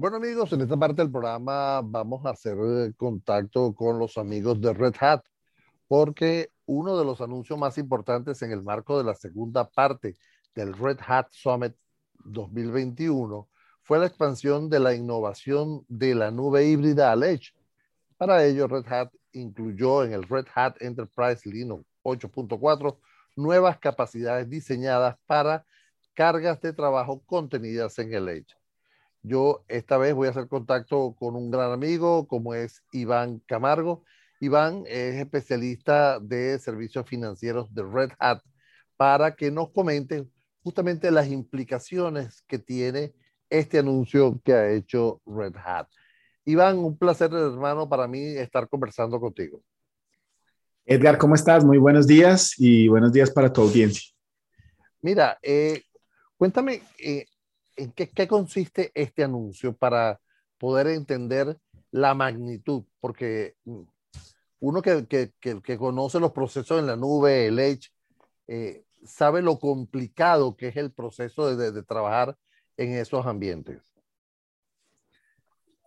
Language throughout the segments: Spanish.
Bueno amigos, en esta parte del programa vamos a hacer eh, contacto con los amigos de Red Hat, porque uno de los anuncios más importantes en el marco de la segunda parte del Red Hat Summit 2021 fue la expansión de la innovación de la nube híbrida al Edge. Para ello, Red Hat incluyó en el Red Hat Enterprise Linux 8.4 nuevas capacidades diseñadas para cargas de trabajo contenidas en el Edge. Yo esta vez voy a hacer contacto con un gran amigo como es Iván Camargo. Iván es especialista de servicios financieros de Red Hat para que nos comente justamente las implicaciones que tiene este anuncio que ha hecho Red Hat. Iván, un placer, hermano, para mí estar conversando contigo. Edgar, ¿cómo estás? Muy buenos días y buenos días para tu audiencia. Mira, eh, cuéntame, eh, ¿en qué, consiste este anuncio para poder entender la magnitud? Porque mm, uno que, conoce los procesos en la nube, el Edge, eh, sabe lo complicado que es el proceso de, trabajar en esos ambientes.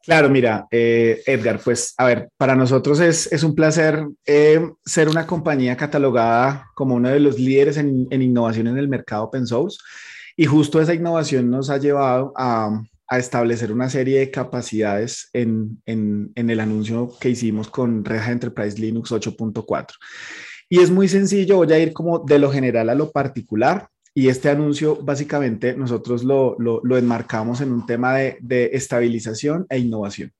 Claro, mira, eh, Edgar, pues a ver, para nosotros es, un placer eh, ser una compañía catalogada como uno de los líderes en, en innovación en el mercado open source. Y justo esa innovación nos ha llevado a, establecer una serie de capacidades en, el anuncio que hicimos con Red Enterprise Linux 8.4. Y es muy sencillo, voy a ir como de lo general a lo particular. Y este anuncio básicamente nosotros lo, enmarcamos en un tema de estabilización e innovación.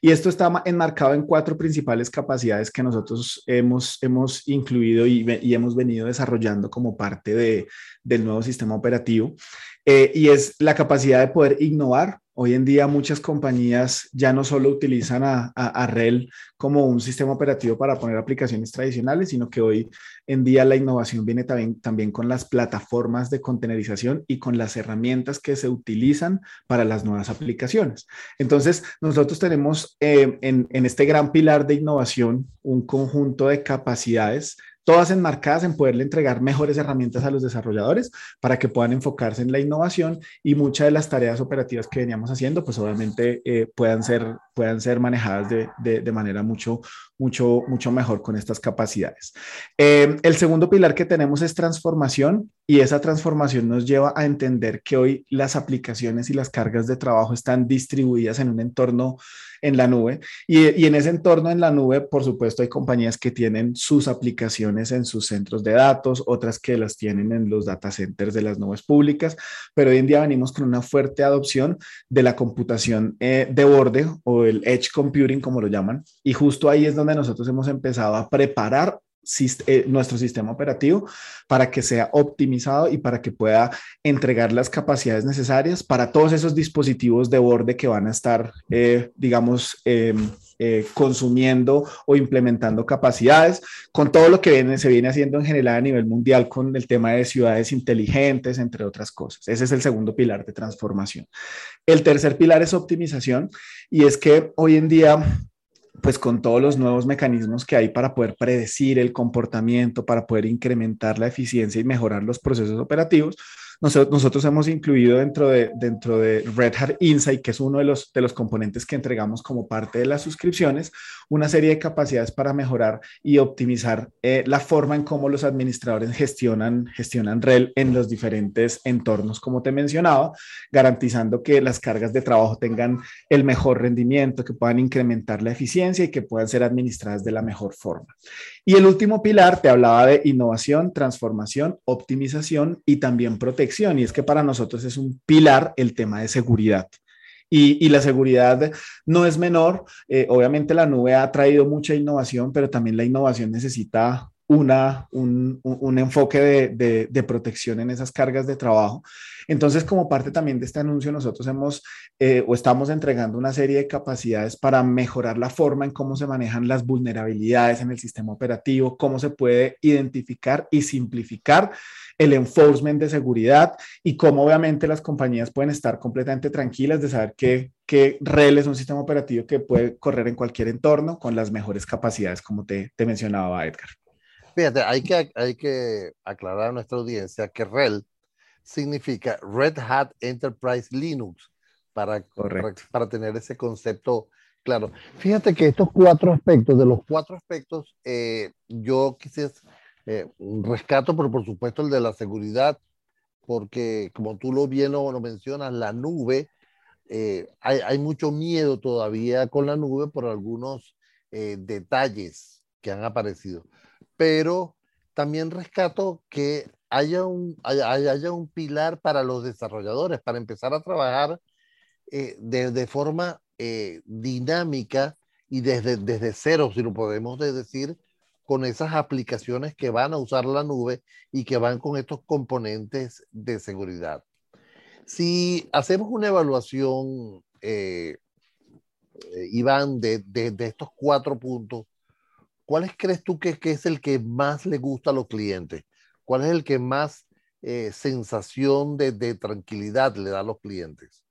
Y esto está enmarcado en cuatro principales capacidades que nosotros hemos, hemos incluido y, hemos venido desarrollando como parte de, del nuevo sistema operativo. Eh, y es la capacidad de poder innovar Hoy en día muchas compañías ya no solo utilizan a, a, RHEL como un sistema operativo para poner aplicaciones tradicionales, sino que hoy en día la innovación viene también, también con las plataformas de contenerización y con las herramientas que se utilizan para las nuevas aplicaciones. Entonces, nosotros tenemos eh, en, en este gran pilar de innovación un conjunto de capacidades todas enmarcadas en poderle entregar mejores herramientas a los desarrolladores para que puedan enfocarse en la innovación y muchas de las tareas operativas que veníamos haciendo, pues obviamente eh, puedan, ser, puedan ser manejadas de, de, manera mucho, mucho, mucho mejor con estas capacidades. Eh, el segundo pilar que tenemos es transformación y esa transformación nos lleva a entender que hoy las aplicaciones y las cargas de trabajo están distribuidas en un entorno en la nube. Y, en ese entorno en la nube, por supuesto, hay compañías que tienen sus aplicaciones en sus centros de datos, otras que las tienen en los data centers de las nubes públicas, pero hoy en día venimos con una fuerte adopción de la computación eh, de borde o el edge computing, como lo llaman. Y justo ahí es donde nosotros hemos empezado a preparar eh, nuestro sistema operativo para que sea optimizado y para que pueda entregar las capacidades necesarias para todos esos dispositivos de borde que van a estar, eh, digamos, em, eh, consumiendo o implementando capacidades, con todo lo que viene, se viene haciendo en general a nivel mundial con el tema de ciudades inteligentes, entre otras cosas. Ese es el segundo pilar de transformación. El tercer pilar es optimización y es que hoy en día pues con todos los nuevos mecanismos que hay para poder predecir el comportamiento, para poder incrementar la eficiencia y mejorar los procesos operativos, nosotros, hemos incluido dentro de, dentro de Red Hat Insight, que es uno de los, de los componentes que entregamos como parte de las suscripciones, una serie de capacidades para mejorar y optimizar eh, la forma en cómo los administradores gestionan, gestionan REL en los diferentes entornos, como te mencionaba, garantizando que las cargas de trabajo tengan el mejor rendimiento, que puedan incrementar la eficiencia y que puedan ser administradas de la mejor forma. Y el último pilar te hablaba de innovación, transformación, optimización y también protección. Y es que para nosotros es un pilar el tema de seguridad. Y, la seguridad no es menor. Eh, obviamente la nube ha traído mucha innovación, pero también la innovación necesita una, un, un, enfoque de, de, protección en esas cargas de trabajo. Entonces, como parte también de este anuncio, nosotros hemos eh, o estamos entregando una serie de capacidades para mejorar la forma en cómo se manejan las vulnerabilidades en el sistema operativo, cómo se puede identificar y simplificar el enforcement de seguridad y cómo obviamente las compañías pueden estar completamente tranquilas de saber que, que REL es un sistema operativo que puede correr en cualquier entorno con las mejores capacidades, como te, te mencionaba Edgar. Fíjate, hay que, hay que aclarar a nuestra audiencia que RHEL significa Red Hat Enterprise Linux. para, para, tener ese concepto claro. Fíjate que estos cuatro aspectos, de los cuatro aspectos, eh, yo quisiera eh, rescato, pero por supuesto el de la seguridad, porque como tú lo bien lo, mencionas, la nube, eh, hay, hay, mucho miedo todavía con la nube por algunos eh, detalles que han aparecido. Pero también rescato que haya un, haya, un pilar para los desarrolladores, para empezar a trabajar eh, de, forma dinámica y desde, desde cero, si lo podemos decir, con esas aplicaciones que van a usar la nube y que van con estos componentes de seguridad. Si hacemos una evaluación, eh, eh, Iván, de, estos cuatro puntos, ¿cuáles crees tú que, es el que más le gusta a los clientes? ¿Cuál es el que más eh, sensación de, de tranquilidad le da a los clientes?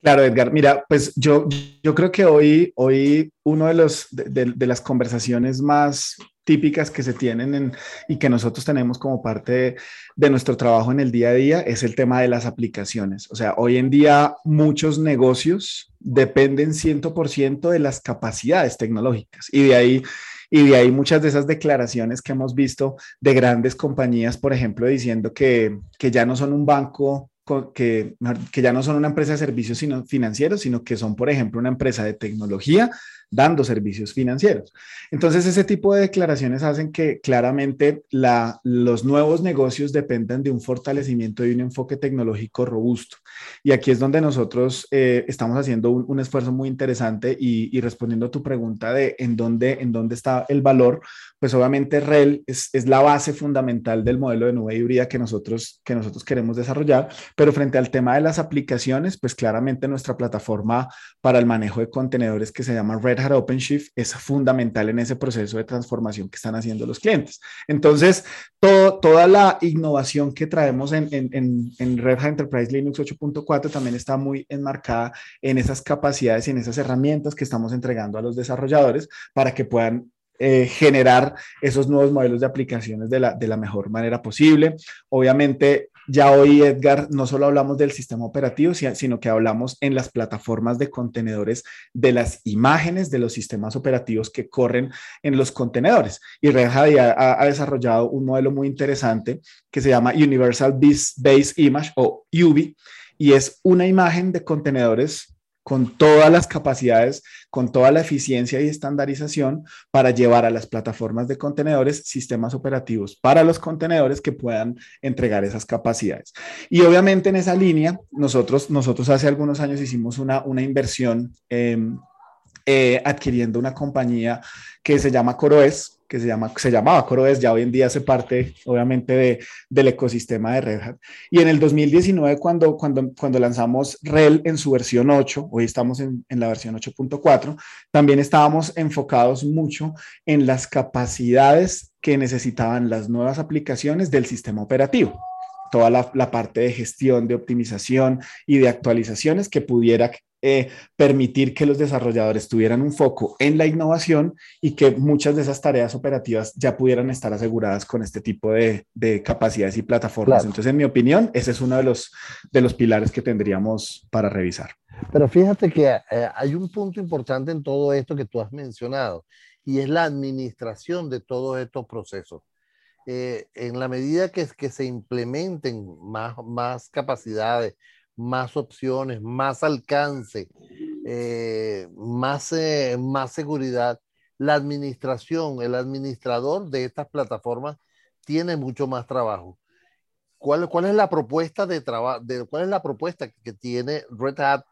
Claro, Edgar. Mira, pues yo, yo creo que hoy, hoy uno de, los, de, las conversaciones más típicas que se tienen y que nosotros tenemos como parte de, nuestro trabajo en el día a día es el tema de las aplicaciones. O sea, hoy en día muchos negocios dependen 100% de las capacidades tecnológicas. Y de ahí y de ahí muchas de esas declaraciones que hemos visto de grandes compañías, por ejemplo, diciendo que, que ya no son un banco que, que ya no son una empresa de servicios sino financieros, sino que son, por ejemplo, una empresa de tecnología dando servicios financieros. Entonces, ese tipo de declaraciones hacen que claramente la, los nuevos negocios dependan de un fortalecimiento y un enfoque tecnológico robusto. Y aquí es donde nosotros eh, estamos haciendo un, esfuerzo muy interesante y, respondiendo a tu pregunta de en dónde, en dónde está el valor, pues obviamente REL es, es, la base fundamental del modelo de nube híbrida que nosotros, que nosotros queremos desarrollar, pero frente al tema de las aplicaciones, pues claramente nuestra plataforma para el manejo de contenedores que se llama Red Hat OpenShift es fundamental en ese proceso de transformación que están haciendo los clientes. Entonces, toda la innovación que traemos en, en, en Red Hat Enterprise Linux 8.4 también está muy enmarcada en esas capacidades y en esas herramientas que estamos entregando a los desarrolladores para que puedan eh, generar esos nuevos modelos de aplicaciones de la mejor manera posible. Obviamente, ya hoy, Edgar, no solo hablamos del sistema operativo, sino que hablamos en las plataformas de contenedores de las imágenes de los sistemas operativos que corren en los contenedores. Y Red Hat ha, ha desarrollado un modelo muy interesante que se llama Universal Base Image o UBI, y es una imagen de contenedores con todas las capacidades, con toda la eficiencia y estandarización para llevar a las plataformas de contenedores sistemas operativos para los contenedores que puedan entregar esas capacidades. Y obviamente en esa línea, nosotros, nosotros hace algunos años hicimos una, una inversión em, eh, adquiriendo una compañía que se llama CoroES, que se, llama, se llamaba CoreOS, ya hoy en día hace parte, obviamente, de, del ecosistema de Red Hat. Y en el 2019, cuando, cuando, cuando lanzamos RHEL en su versión 8, hoy estamos en, en la versión 8.4, también estábamos enfocados mucho en las capacidades que necesitaban las nuevas aplicaciones del sistema operativo toda la, la, parte de gestión, de optimización y de actualizaciones que pudiera eh, permitir que los desarrolladores tuvieran un foco en la innovación y que muchas de esas tareas operativas ya pudieran estar aseguradas con este tipo de, capacidades y plataformas. Entonces, en mi opinión, ese es uno de los, de los pilares que tendríamos para revisar. Pero fíjate que eh, hay un punto importante en todo esto que tú has mencionado y es la administración de todos estos procesos. Eh, en la medida que, que se implementen más, más capacidades, más opciones, más alcance, eh, más, eh, más seguridad. La administración, el administrador de estas plataformas tiene mucho más trabajo. ¿Cuál, cuál es la propuesta de trabajo? ¿Cuál es la propuesta que tiene Red Hat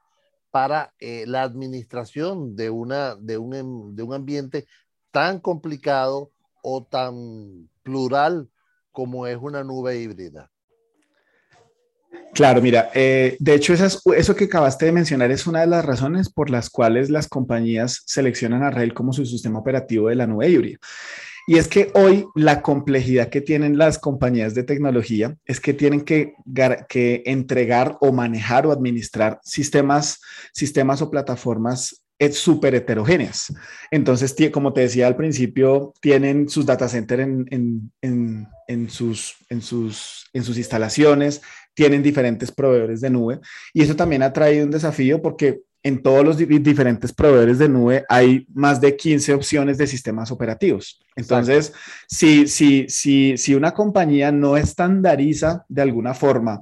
para eh, la administración de, una, de, un, de un ambiente tan complicado o tan plural como es una nube híbrida? Claro, mira, eh, de hecho eso que acabaste de mencionar es una de las razones por las cuales las compañías seleccionan a RHEL como su sistema operativo de la nube híbrida. Y es que hoy la complejidad que tienen las compañías de tecnología es que tienen que, entregar o manejar o administrar sistemas, sistemas o plataformas es súper heterogéneas. Entonces, como te decía al principio, tienen sus data centers en sus instalaciones, tienen diferentes proveedores de nube. Y eso también ha traído un desafío porque en todos los diferentes proveedores de nube hay más de 15 opciones de sistemas operativos. Entonces, si, si, si, si una compañía no estandariza de alguna forma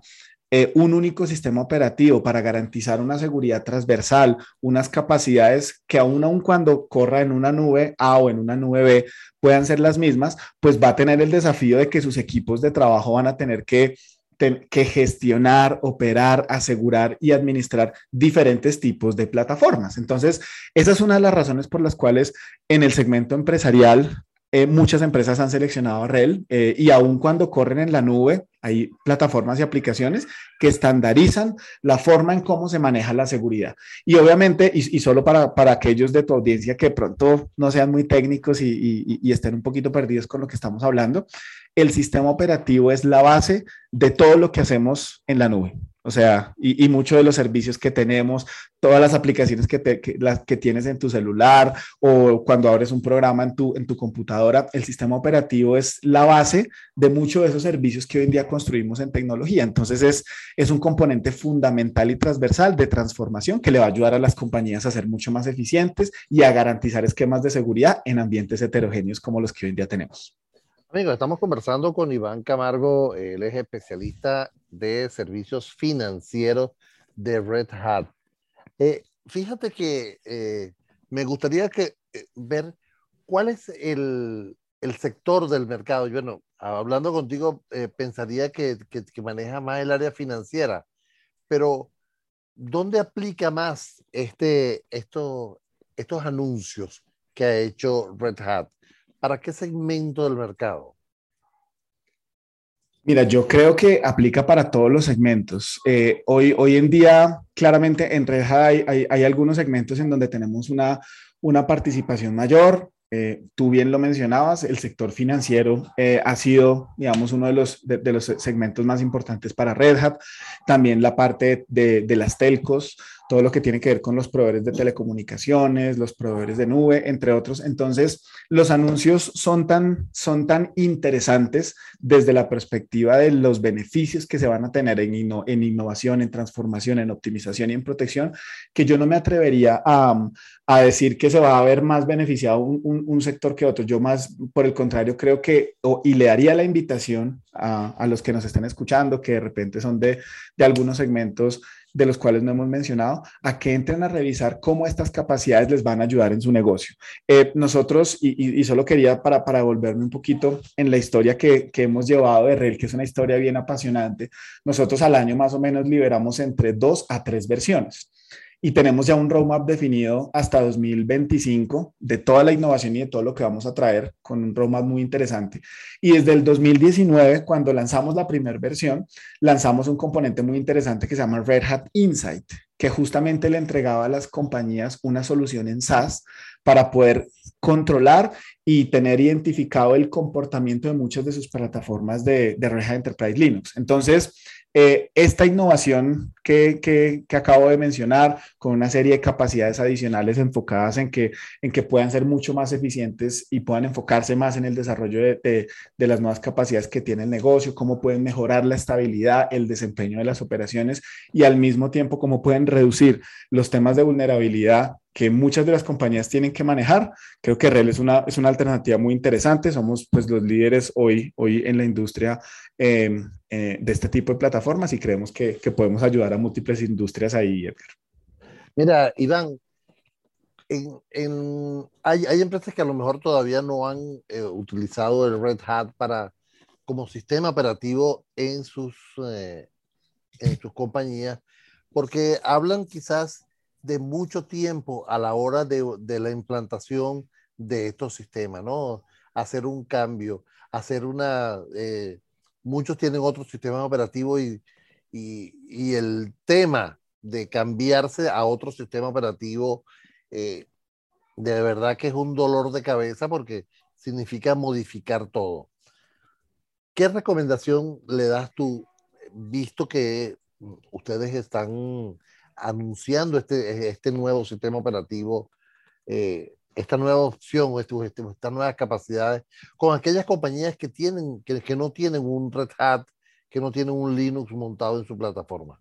eh, un único sistema operativo para garantizar una seguridad transversal, unas capacidades que aún aun cuando corra en una nube A o en una nube B puedan ser las mismas, pues va a tener el desafío de que sus equipos de trabajo van a tener que que gestionar, operar, asegurar y administrar diferentes tipos de plataformas. Entonces, esa es una de las razones por las cuales en el segmento empresarial eh, muchas empresas han seleccionado REL eh, y aun cuando corren en la nube, hay plataformas y aplicaciones que estandarizan la forma en cómo se maneja la seguridad. Y obviamente, y, solo para, para, aquellos de tu audiencia que pronto no sean muy técnicos y, y estén un poquito perdidos con lo que estamos hablando, el sistema operativo es la base de todo lo que hacemos en la nube. O sea, y, muchos de los servicios que tenemos, todas las aplicaciones que, que tienes en tu celular o cuando abres un programa en tu, en tu computadora, el sistema operativo es la base de muchos de esos servicios que hoy en día construimos en tecnología. Entonces es, es un componente fundamental y transversal de transformación que le va a ayudar a las compañías a ser mucho más eficientes y a garantizar esquemas de seguridad en ambientes heterogéneos como los que hoy en día tenemos. Amigos, estamos conversando con Iván Camargo, él es especialista de servicios financieros de Red Hat. Eh, fíjate que eh, me gustaría que, eh, ver cuál es el, el, sector del mercado. Yo, bueno, hablando contigo, pensaría que, que, maneja más el área financiera, pero ¿dónde aplica más este, esto, estos anuncios que ha hecho Red Hat? ¿Para qué segmento del mercado? Mira, yo creo que aplica para todos los segmentos. Eh, hoy, hoy en día, claramente, en Red hay, hay, algunos segmentos en donde tenemos una, una participación mayor. Eh, tú bien lo mencionabas, el sector financiero eh, ha sido, digamos, uno de los, de, los segmentos más importantes para Red Hat. También la parte de las telcos, todo lo que tiene que ver con los proveedores de telecomunicaciones, los proveedores de nube, entre otros. Entonces, los anuncios son tan, son tan interesantes desde la perspectiva de los beneficios que se van a tener en, innovación, en transformación, en optimización y en protección, que yo no me atrevería a, a decir que se va a ver más beneficiado un, un, sector que otro. Yo más, por el contrario, creo que, y le daría la invitación a, a los que nos estén escuchando, que de repente son de, de algunos segmentos de los cuales no hemos mencionado, a que entren a revisar cómo estas capacidades les van a ayudar en su negocio. Eh, nosotros, y, solo quería para, para volverme un poquito en la historia que, que hemos llevado de REL, que es una historia bien apasionante, nosotros al año más o menos liberamos entre dos a tres versiones y tenemos ya un roadmap definido hasta 2025 de toda la innovación y de todo lo que vamos a traer con un roadmap muy interesante. Y desde el 2019, cuando lanzamos la primera versión, lanzamos un componente muy interesante que se llama Red Hat Insight, que justamente le entregaba a las compañías una solución en SaaS para poder controlar y tener identificado el comportamiento de muchas de sus plataformas de, de Red Hat Enterprise Linux. Entonces, eh, esta innovación que, que, acabo de mencionar, con una serie de capacidades adicionales enfocadas en que, en que puedan ser mucho más eficientes y puedan enfocarse más en el desarrollo de, de, las nuevas capacidades que tiene el negocio, cómo pueden mejorar la estabilidad, el desempeño de las operaciones y al mismo tiempo cómo pueden reducir los temas de vulnerabilidad que muchas de las compañías tienen que manejar. Creo que REL es una, es una alternativa muy interesante. Somos pues los líderes hoy, hoy en la industria em, eh, de este tipo de plataformas y creemos que, que, podemos ayudar a múltiples industrias ahí, Edgar. Mira, Iván, en, en, hay, hay, empresas que a lo mejor todavía no han eh, utilizado el Red Hat para, como sistema operativo en sus, eh, en sus compañías, porque hablan quizás de mucho tiempo a la hora de, de la implantación de estos sistemas, ¿no? Hacer un cambio, hacer una... Eh, muchos tienen otro sistema operativo y, y, y, el tema de cambiarse a otro sistema operativo, eh, de verdad que es un dolor de cabeza porque significa modificar todo. ¿Qué recomendación le das tú, visto que ustedes están anunciando este, este nuevo sistema operativo, eh, esta nueva opción, este, este, estas nuevas capacidades, con aquellas compañías que, tienen, que, que, no tienen un Red Hat, que no tienen un Linux montado en su plataforma?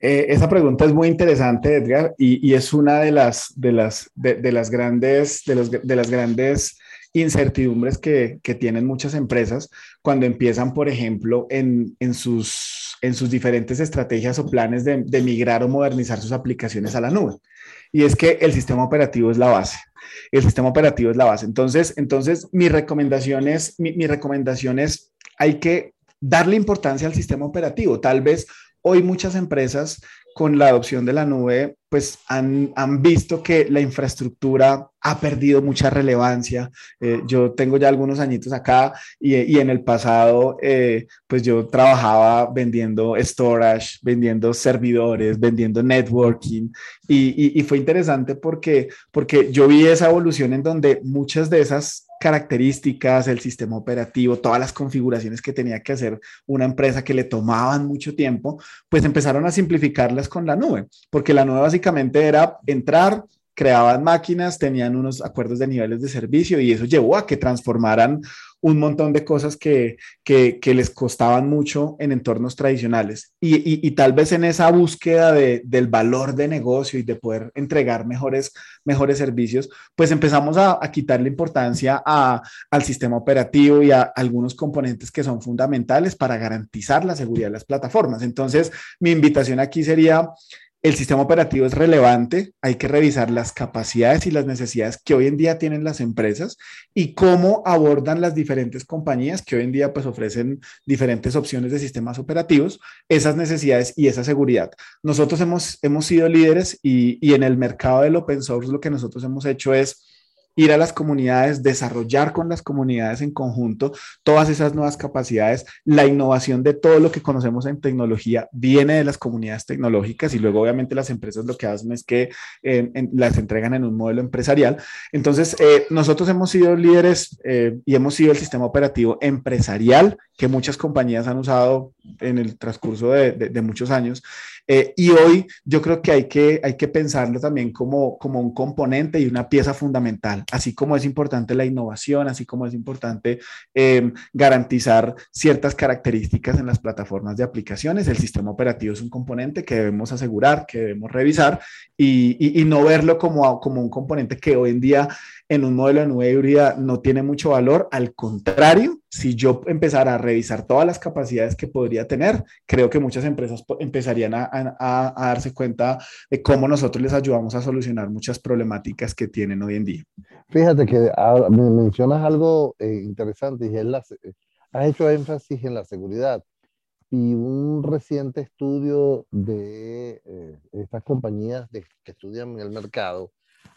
Eh, esa pregunta es muy interesante, Edgar, y, es una de las, de las, de, las grandes, de, los, de las grandes incertidumbres que, que, tienen muchas empresas cuando empiezan, por ejemplo, en, en, sus, en sus diferentes estrategias o planes de, de migrar o modernizar sus aplicaciones a la nube. Y es que el sistema operativo es la base. El sistema operativo es la base. Entonces, entonces mi recomendación es, mi, mi recomendación es, hay que darle importancia al sistema operativo. Tal vez hoy muchas empresas con la adopción de la nube, pues han, han visto que la infraestructura ha perdido mucha relevancia. Eh, yo tengo ya algunos añitos acá y, y en el pasado, eh, pues yo trabajaba vendiendo storage, vendiendo servidores, vendiendo networking y, y, y, fue interesante porque, porque yo vi esa evolución en donde muchas de esas características, el sistema operativo, todas las configuraciones que tenía que hacer una empresa que le tomaban mucho tiempo, pues empezaron a simplificarlas con la nube, porque la nube básicamente era entrar, creaban máquinas, tenían unos acuerdos de niveles de servicio y eso llevó a que transformaran un montón de cosas que, que, les costaban mucho en entornos tradicionales. Y, y, tal vez en esa búsqueda de, del valor de negocio y de poder entregar mejores, mejores servicios, pues empezamos a, a quitarle importancia a, al sistema operativo y a algunos componentes que son fundamentales para garantizar la seguridad de las plataformas. Entonces, mi invitación aquí sería el sistema operativo es relevante, hay que revisar las capacidades y las necesidades que hoy en día tienen las empresas y cómo abordan las diferentes compañías que hoy en día pues ofrecen diferentes opciones de sistemas operativos, esas necesidades y esa seguridad. Nosotros hemos, hemos sido líderes y, y en el mercado del open source lo que nosotros hemos hecho es ir a las comunidades, desarrollar con las comunidades en conjunto todas esas nuevas capacidades. La innovación de todo lo que conocemos en tecnología viene de las comunidades tecnológicas y luego obviamente las empresas lo que hacen es que las entregan en un modelo empresarial. Entonces, eh, nosotros hemos sido líderes eh, y hemos sido el sistema operativo empresarial que muchas compañías han usado en el transcurso de, muchos años. Eh, y hoy yo creo que hay, que hay que pensarlo también como, como un componente y una pieza fundamental, así como es importante la innovación, así como es importante eh, garantizar ciertas características en las plataformas de aplicaciones. El sistema operativo es un componente que debemos asegurar, que debemos revisar y, y, y no verlo como, como un componente que hoy en día en un modelo de nube híbrida no tiene mucho valor. Al contrario, si yo empezara a revisar todas las capacidades que podría tener, creo que muchas empresas empezarían a, a, darse cuenta de cómo nosotros les ayudamos a solucionar muchas problemáticas que tienen hoy en día. Fíjate que me mencionas algo eh, interesante y es la, has hecho énfasis en la seguridad y un reciente estudio de eh, estas compañías de, que estudian el mercado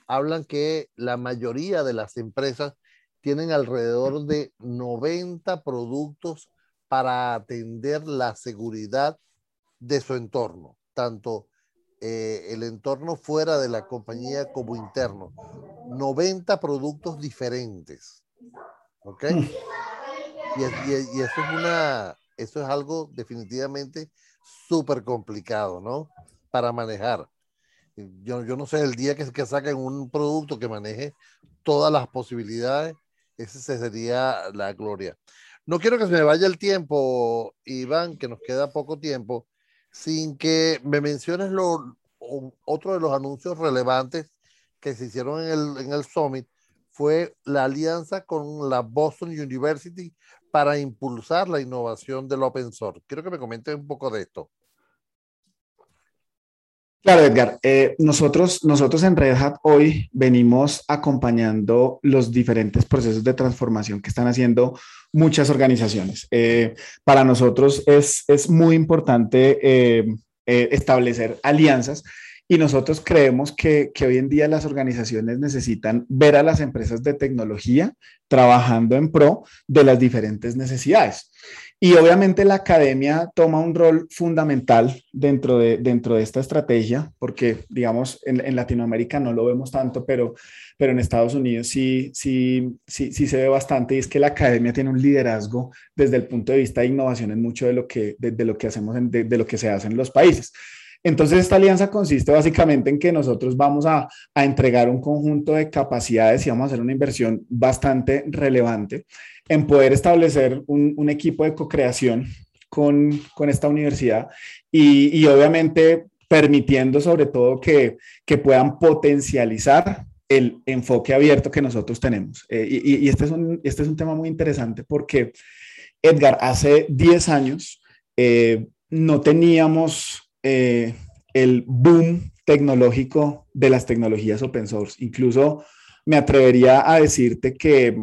hablan que la mayoría de las empresas tienen alrededor de 90 productos para atender la seguridad de su entorno, tanto eh, el entorno fuera de la compañía como interno. 90 productos diferentes. ¿Ok? Mm. Y, y, eso es una, eso es algo definitivamente súper complicado, ¿no? Para manejar. Yo, yo no sé, el día que, que saquen un producto que maneje todas las posibilidades, ese sería la gloria. No quiero que se me vaya el tiempo, Iván, que nos queda poco tiempo, sin que me menciones lo, otro de los anuncios relevantes que se hicieron en el, en el Summit, fue la alianza con la Boston University para impulsar la innovación del open source. Quiero que me comentes un poco de esto. Claro, Edgar. Eh, nosotros, nosotros en Red Hat hoy venimos acompañando los diferentes procesos de transformación que están haciendo muchas organizaciones. Eh, para nosotros es, es muy importante eh, establecer alianzas y nosotros creemos que, que, hoy en día las organizaciones necesitan ver a las empresas de tecnología trabajando en pro de las diferentes necesidades. Y obviamente la academia toma un rol fundamental dentro de, dentro de esta estrategia, porque digamos en, en, Latinoamérica no lo vemos tanto, pero, pero en Estados Unidos sí, sí, sí, sí se ve bastante y es que la academia tiene un liderazgo desde el punto de vista de innovación en mucho de lo que, de, lo que hacemos, de, lo que se hace en los países. Entonces, esta alianza consiste básicamente en que nosotros vamos a, entregar un conjunto de capacidades y vamos a hacer una inversión bastante relevante en poder establecer un, equipo de co-creación con, esta universidad y, obviamente permitiendo sobre todo que, puedan potencializar el enfoque abierto que nosotros tenemos. Eh, y, este, es un, este es un tema muy interesante porque, Edgar, hace 10 años eh, no teníamos eh, el boom tecnológico de las tecnologías open source. Incluso me atrevería a decirte que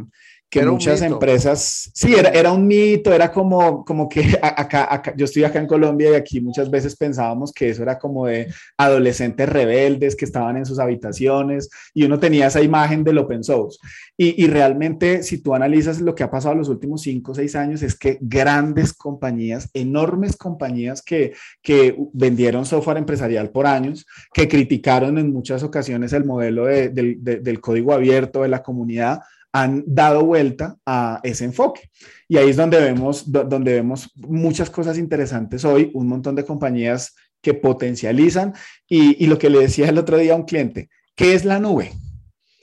que muchas empresas, sí, era, era un mito, era como, como que acá, acá, yo estoy acá en Colombia y aquí muchas veces pensábamos que eso era como de adolescentes rebeldes que estaban en sus habitaciones y uno tenía esa imagen del open source. Y, y realmente, si tú analizas lo que ha pasado en los últimos cinco o seis años, es que grandes compañías, enormes compañías que, que vendieron software empresarial por años, que criticaron en muchas ocasiones el modelo de, del código abierto de la comunidad, han dado vuelta a ese enfoque. Y ahí es donde vemos, donde vemos muchas cosas interesantes hoy, un montón de compañías que potencializan y, lo que le decía el otro día a un cliente, ¿qué es la nube?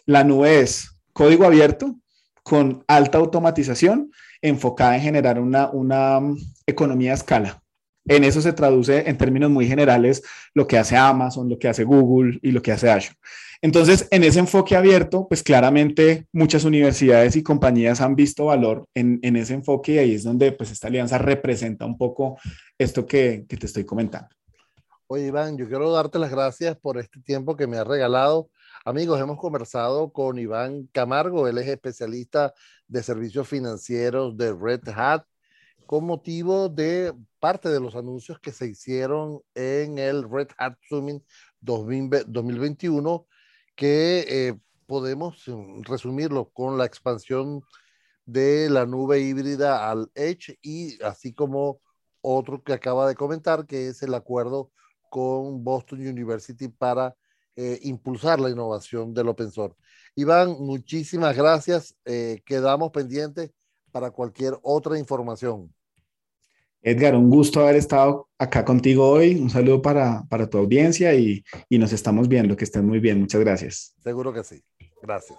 La nube es código abierto con alta automatización enfocada en generar una, una economía a escala. En eso se traduce en términos muy generales lo que hace Amazon, lo que hace Google y lo que hace Azure. Entonces, en ese enfoque abierto, pues claramente muchas universidades y compañías han visto valor en, ese enfoque y ahí es donde pues esta alianza representa un poco esto que, te estoy comentando. Oye, Iván, yo quiero darte las gracias por este tiempo que me has regalado. Amigos, hemos conversado con Iván Camargo, él es especialista de servicios financieros de Red Hat, con motivo de parte de los anuncios que se hicieron en el Red Hat Summit 2021 que eh, podemos mm, resumirlo con la expansión de la nube híbrida al Edge y así como otro que acaba de comentar, que es el acuerdo con Boston University para eh, impulsar la innovación del open source. Iván, muchísimas gracias. Eh, quedamos pendientes para cualquier otra información. Edgar, un gusto haber estado acá contigo hoy. Un saludo para, tu audiencia y, y nos estamos viendo. Que estén muy bien. Muchas gracias. Seguro que sí. Gracias.